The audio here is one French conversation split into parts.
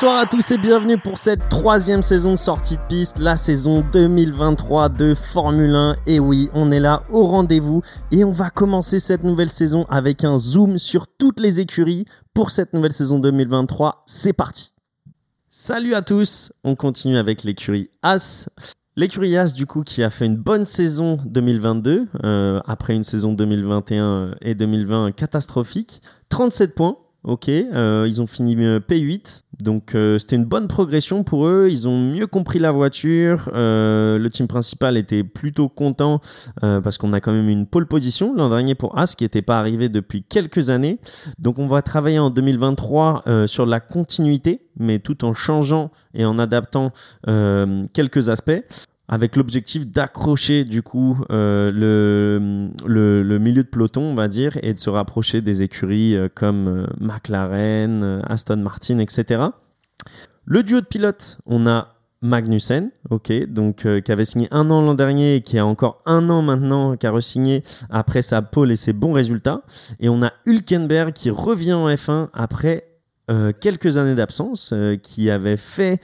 Bonsoir à tous et bienvenue pour cette troisième saison de sortie de piste, la saison 2023 de Formule 1. Et oui, on est là au rendez-vous et on va commencer cette nouvelle saison avec un zoom sur toutes les écuries pour cette nouvelle saison 2023. C'est parti Salut à tous, on continue avec l'écurie As. L'écurie As, du coup, qui a fait une bonne saison 2022, euh, après une saison 2021 et 2020 catastrophique. 37 points, ok. Euh, ils ont fini euh, P8, donc c'était une bonne progression pour eux. Ils ont mieux compris la voiture. le team principal était plutôt content parce qu'on a quand même une pole position l'an dernier pour As qui n'était pas arrivé depuis quelques années. Donc on va travailler en 2023 sur la continuité, mais tout en changeant et en adaptant quelques aspects avec l'objectif d'accrocher du coup euh, le, milieu de peloton, on va dire, et de se rapprocher des écuries euh, comme euh, McLaren, Aston Martin, etc. Le duo de pilotes, on a Magnussen, ok, donc qui avait signé un an l'an dernier et qui a encore un an maintenant, qui a re-signé après sa pole et ses bons résultats. Et on a Hülkenberg qui revient en F1 après quelques années d'absence, qui avait fait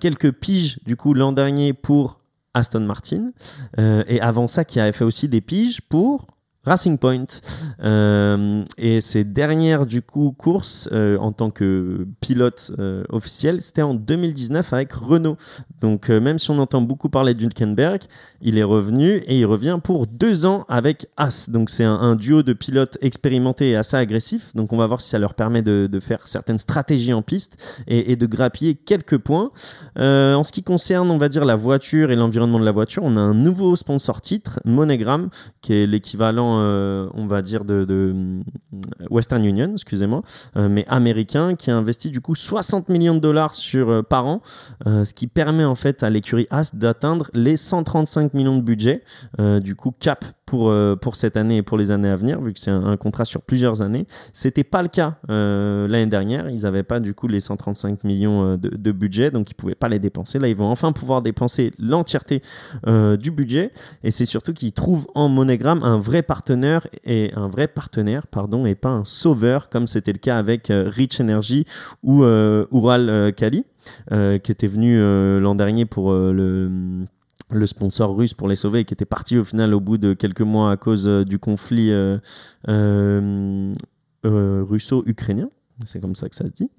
quelques piges du coup l'an dernier pour Aston Martin. Euh, et avant ça, qui avait fait aussi des piges pour Racing Point. Euh, et ses dernières du coup courses euh, en tant que pilote euh, officiel, c'était en 2019 avec Renault. Donc même si on entend beaucoup parler d'Hülkenberg, il est revenu et il revient pour deux ans avec As. Donc c'est un, duo de pilotes expérimentés et assez agressifs. Donc on va voir si ça leur permet de, faire certaines stratégies en piste et, et de grappiller quelques points. en ce qui concerne, on va dire la voiture et l'environnement de la voiture, on a un nouveau sponsor titre, Monogram, qui est l'équivalent euh, on va dire, de, euh, Western Union, excusez-moi, euh, mais américain, qui a du coup 60 millions de dollars par an, ce qui permet en fait à l'écurie As d'atteindre les 135 millions de budget, du coup cap pour, euh, pour cette année et pour les années à venir, vu que c'est un, contrat sur plusieurs années. C'était pas le cas euh, l'année dernière. Ils n'avaient pas du coup les 135 millions euh, de, budget, donc ils pouvaient pas les dépenser. Là, ils vont enfin pouvoir dépenser l'entièreté du budget. Et c'est surtout qu'ils trouvent en Monogram un vrai partenaire et un vrai partenaire, pardon, et pas un sauveur comme c'était le cas avec Rich Energy ou Ural Kali, qui était venu l'an dernier pour le le sponsor russe pour les sauver, qui était parti au final au bout de quelques mois à cause euh, du conflit euh, euh, russo-ukrainien. C'est comme ça que ça se dit.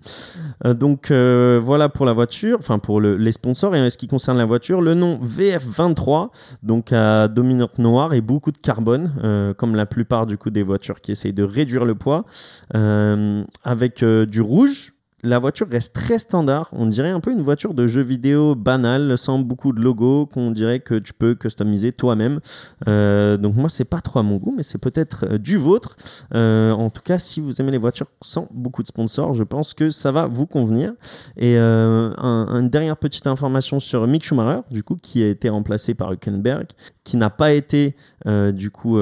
donc voilà pour la voiture, enfin pour les sponsors. Et en ce qui concerne la voiture, le nom VF23, donc à dominante noire et beaucoup de carbone, comme la plupart du coup des voitures qui essayent de réduire le poids, avec du rouge la voiture reste très standard. On dirait un peu une voiture de jeu vidéo banale, sans beaucoup de logos, qu'on dirait que tu peux customiser toi-même. Euh, donc moi, c'est pas trop à mon goût, mais c'est peut-être euh, du vôtre. Euh, en tout cas, si vous aimez les voitures sans beaucoup de sponsors, je pense que ça va vous convenir. Et une dernière petite information sur Mick Schumacher, du coup, qui a été remplacé par Hülkenberg, qui n'a pas été du coup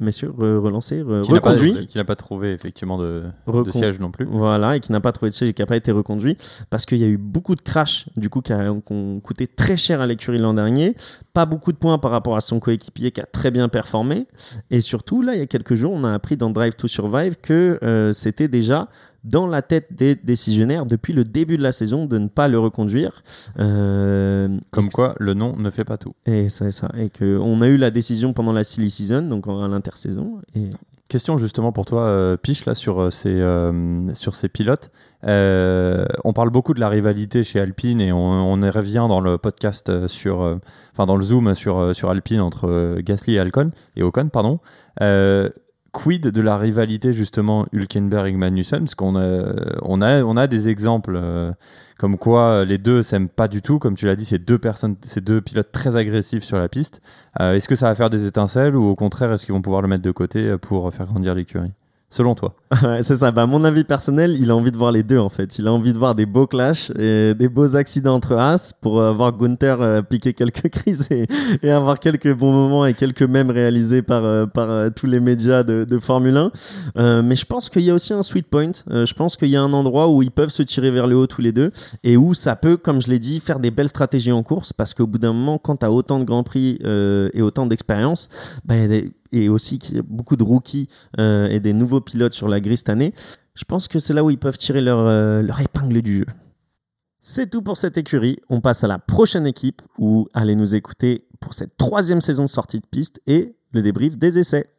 messieurs, relancé, reconduit. Qui n'a pas, trouvé effectivement de, siège non plus. Voilà, et qui n'a pas trouvé de siège et qui n'a pas été reconduit parce qu'il y a eu beaucoup de crashs du coup qui, ont coûté très cher à l'écurie l'an dernier. Pas beaucoup de points par rapport à son coéquipier qui a très bien performé. Et surtout, là, il y a quelques jours, on a appris dans Drive to Survive que euh, c'était déjà dans la tête des décisionnaires depuis le début de la saison de ne pas le reconduire. Euh, Comme quoi, le nom ne fait pas tout. Et c'est ça. Et qu'on a eu la décision pendant la silly season, donc à l'intersaison. Et... Question justement pour toi, euh, Piche, là, sur, euh, ces, sur ces pilotes. on parle beaucoup de la rivalité chez Alpine et on, on y revient dans le podcast sur, enfin dans le zoom sur, sur Alpine entre Gasly et Alcon et Ocon, pardon quid de la rivalité justement Hülkenberg-Magnussen Parce qu'on a, on a, on a des exemples euh, comme quoi les deux s'aiment pas du tout. Comme tu l'as dit, c'est deux personnes, c'est deux pilotes très agressifs sur la piste. Euh, est-ce que ça va faire des étincelles ou au contraire, est-ce qu'ils vont pouvoir le mettre de côté pour faire grandir l'écurie? Selon toi C'est ça, bah, mon avis personnel, il a envie de voir les deux en fait. Il a envie de voir des beaux clashs et des beaux accidents entre As pour euh, voir Gunther euh, piquer quelques crises et, avoir quelques bons moments et quelques mèmes réalisés par, euh, par tous les médias de, Formule 1. mais je pense qu'il y a aussi un sweet point. je pense qu'il y a un endroit où ils peuvent se tirer vers le haut tous les deux et où ça peut, comme je l'ai dit, faire des belles stratégies en course parce qu'au bout d'un moment, quand tu as autant de Grands Prix et autant d'expérience, bah, et aussi qu'il y a beaucoup de rookies euh, et des nouveaux pilotes sur la grille cette année. Je pense que c'est là où ils peuvent tirer leur, euh, leur épingle du jeu. C'est tout pour cette écurie. On passe à la prochaine équipe où allez nous écouter pour cette troisième saison de sortie de piste et le débrief des essais.